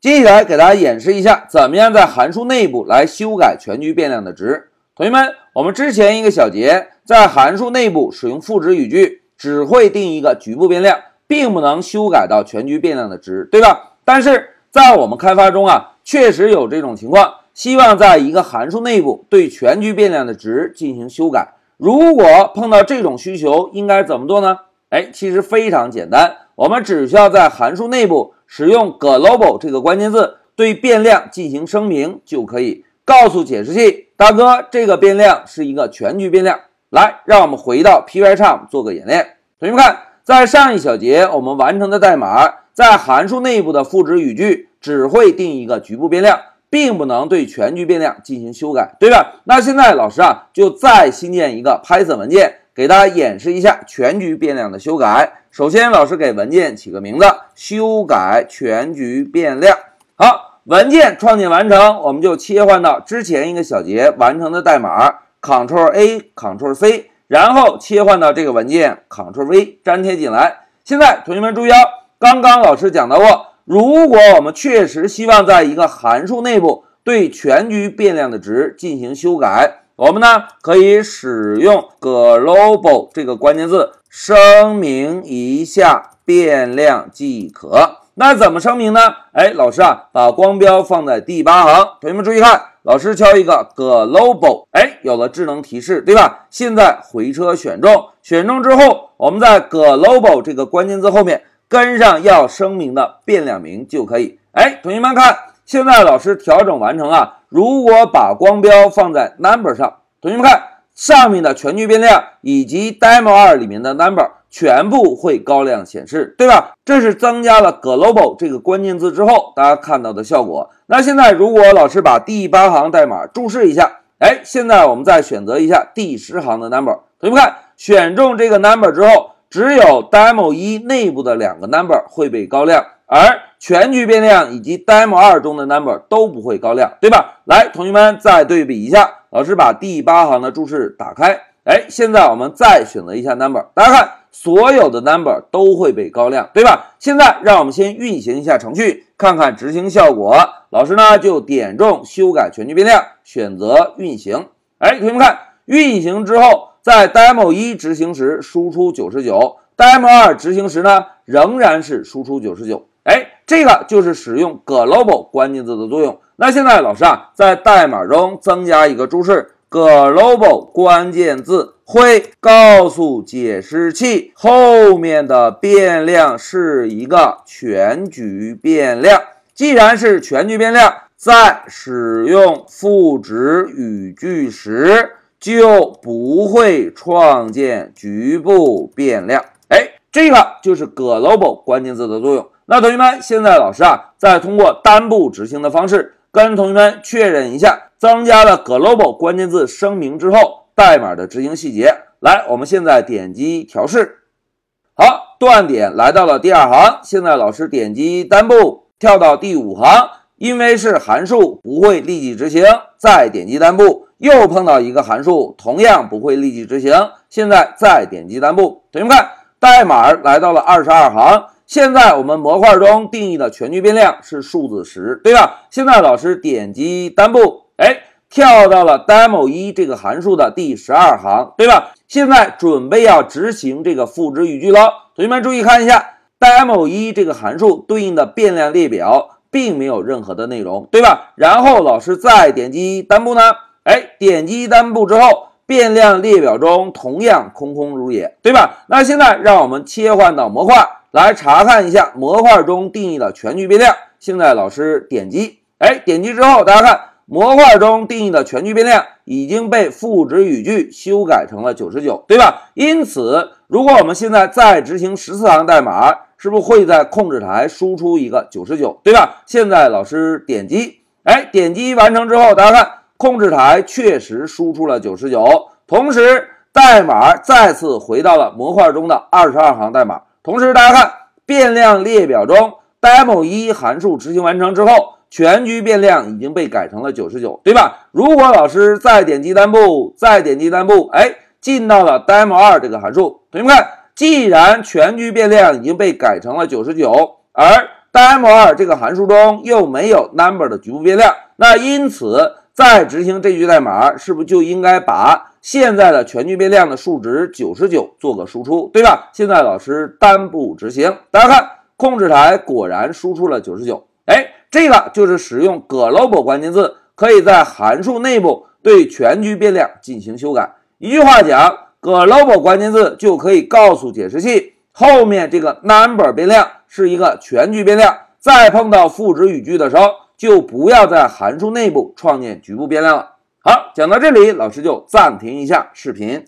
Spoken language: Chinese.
接下来给大家演示一下，怎么样在函数内部来修改全局变量的值。同学们，我们之前一个小节在函数内部使用赋值语句，只会定一个局部变量，并不能修改到全局变量的值，对吧？但是在我们开发中啊，确实有这种情况，希望在一个函数内部对全局变量的值进行修改。如果碰到这种需求，应该怎么做呢？哎，其实非常简单，我们只需要在函数内部。使用 global 这个关键字对变量进行声明就可以，告诉解释器大哥，这个变量是一个全局变量。来，让我们回到 Pycharm 做个演练。同学们看，在上一小节我们完成的代码，在函数内部的赋值语句只会定一个局部变量，并不能对全局变量进行修改，对吧？那现在老师啊，就再新建一个 Python 文件。给大家演示一下全局变量的修改。首先，老师给文件起个名字，修改全局变量。好，文件创建完成，我们就切换到之前一个小节完成的代码，Ctrl A Ctrl C，然后切换到这个文件，Ctrl V 粘贴进来。现在同学们注意哦，刚刚老师讲到过，如果我们确实希望在一个函数内部对全局变量的值进行修改。我们呢可以使用 global 这个关键字声明一下变量即可。那怎么声明呢？哎，老师啊，把光标放在第八行，同学们注意看，老师敲一个 global，哎，有了智能提示，对吧？现在回车选中，选中之后，我们在 global 这个关键字后面跟上要声明的变量名就可以。哎，同学们看。现在老师调整完成啊！如果把光标放在 number 上，同学们看上面的全局变量以及 demo 二里面的 number 全部会高亮显示，对吧？这是增加了 global 这个关键字之后大家看到的效果。那现在如果老师把第八行代码注释一下，哎，现在我们再选择一下第十行的 number，同学们看选中这个 number 之后，只有 demo 一内部的两个 number 会被高亮。而全局变量以及 demo 二中的 number 都不会高亮，对吧？来，同学们再对比一下，老师把第八行的注释打开，哎，现在我们再选择一下 number，大家看，所有的 number 都会被高亮，对吧？现在让我们先运行一下程序，看看执行效果。老师呢就点中修改全局变量，选择运行。哎，同学们看，运行之后，在 demo 一执行时输出九十九，demo 二执行时呢仍然是输出九十九。哎，这个就是使用 global 关键字的作用。那现在老师啊，在代码中增加一个注释：global 关键字会告诉解释器后面的变量是一个全局变量。既然是全局变量，在使用赋值语句时就不会创建局部变量。哎，这个就是 global 关键字的作用。那同学们，现在老师啊，再通过单步执行的方式跟同学们确认一下，增加了 global 关键字声明之后，代码的执行细节。来，我们现在点击调试，好，断点来到了第二行。现在老师点击单步跳到第五行，因为是函数，不会立即执行。再点击单步，又碰到一个函数，同样不会立即执行。现在再点击单步，同学们看，代码来到了二十二行。现在我们模块中定义的全局变量是数字十，对吧？现在老师点击单步，哎，跳到了 demo 一这个函数的第十二行，对吧？现在准备要执行这个赋值语句了。同学们注意看一下，demo 一这个函数对应的变量列表并没有任何的内容，对吧？然后老师再点击单步呢，哎，点击单步之后，变量列表中同样空空如也，对吧？那现在让我们切换到模块。来查看一下模块中定义的全局变量。现在老师点击，哎，点击之后，大家看模块中定义的全局变量已经被赋值语句修改成了九十九，对吧？因此，如果我们现在再执行十四行代码，是不是会在控制台输出一个九十九，对吧？现在老师点击，哎，点击完成之后，大家看控制台确实输出了九十九，同时代码再次回到了模块中的二十二行代码。同时，大家看变量列表中 demo 一函数执行完成之后，全局变量已经被改成了九十九，对吧？如果老师再点击单步，再点击单步，哎，进到了 demo 二这个函数，同学们看，既然全局变量已经被改成了九十九，而 demo2 这个函数中又没有 number 的局部变量，那因此在执行这句代码，是不是就应该把现在的全局变量的数值九十九做个输出，对吧？现在老师单步执行，大家看控制台果然输出了九十九。哎，这个就是使用 global 关键字，可以在函数内部对全局变量进行修改。一句话讲，global 关键字就可以告诉解释器。后面这个 number 变量是一个全局变量，再碰到赋值语句的时候，就不要在函数内部创建局部变量了。好，讲到这里，老师就暂停一下视频。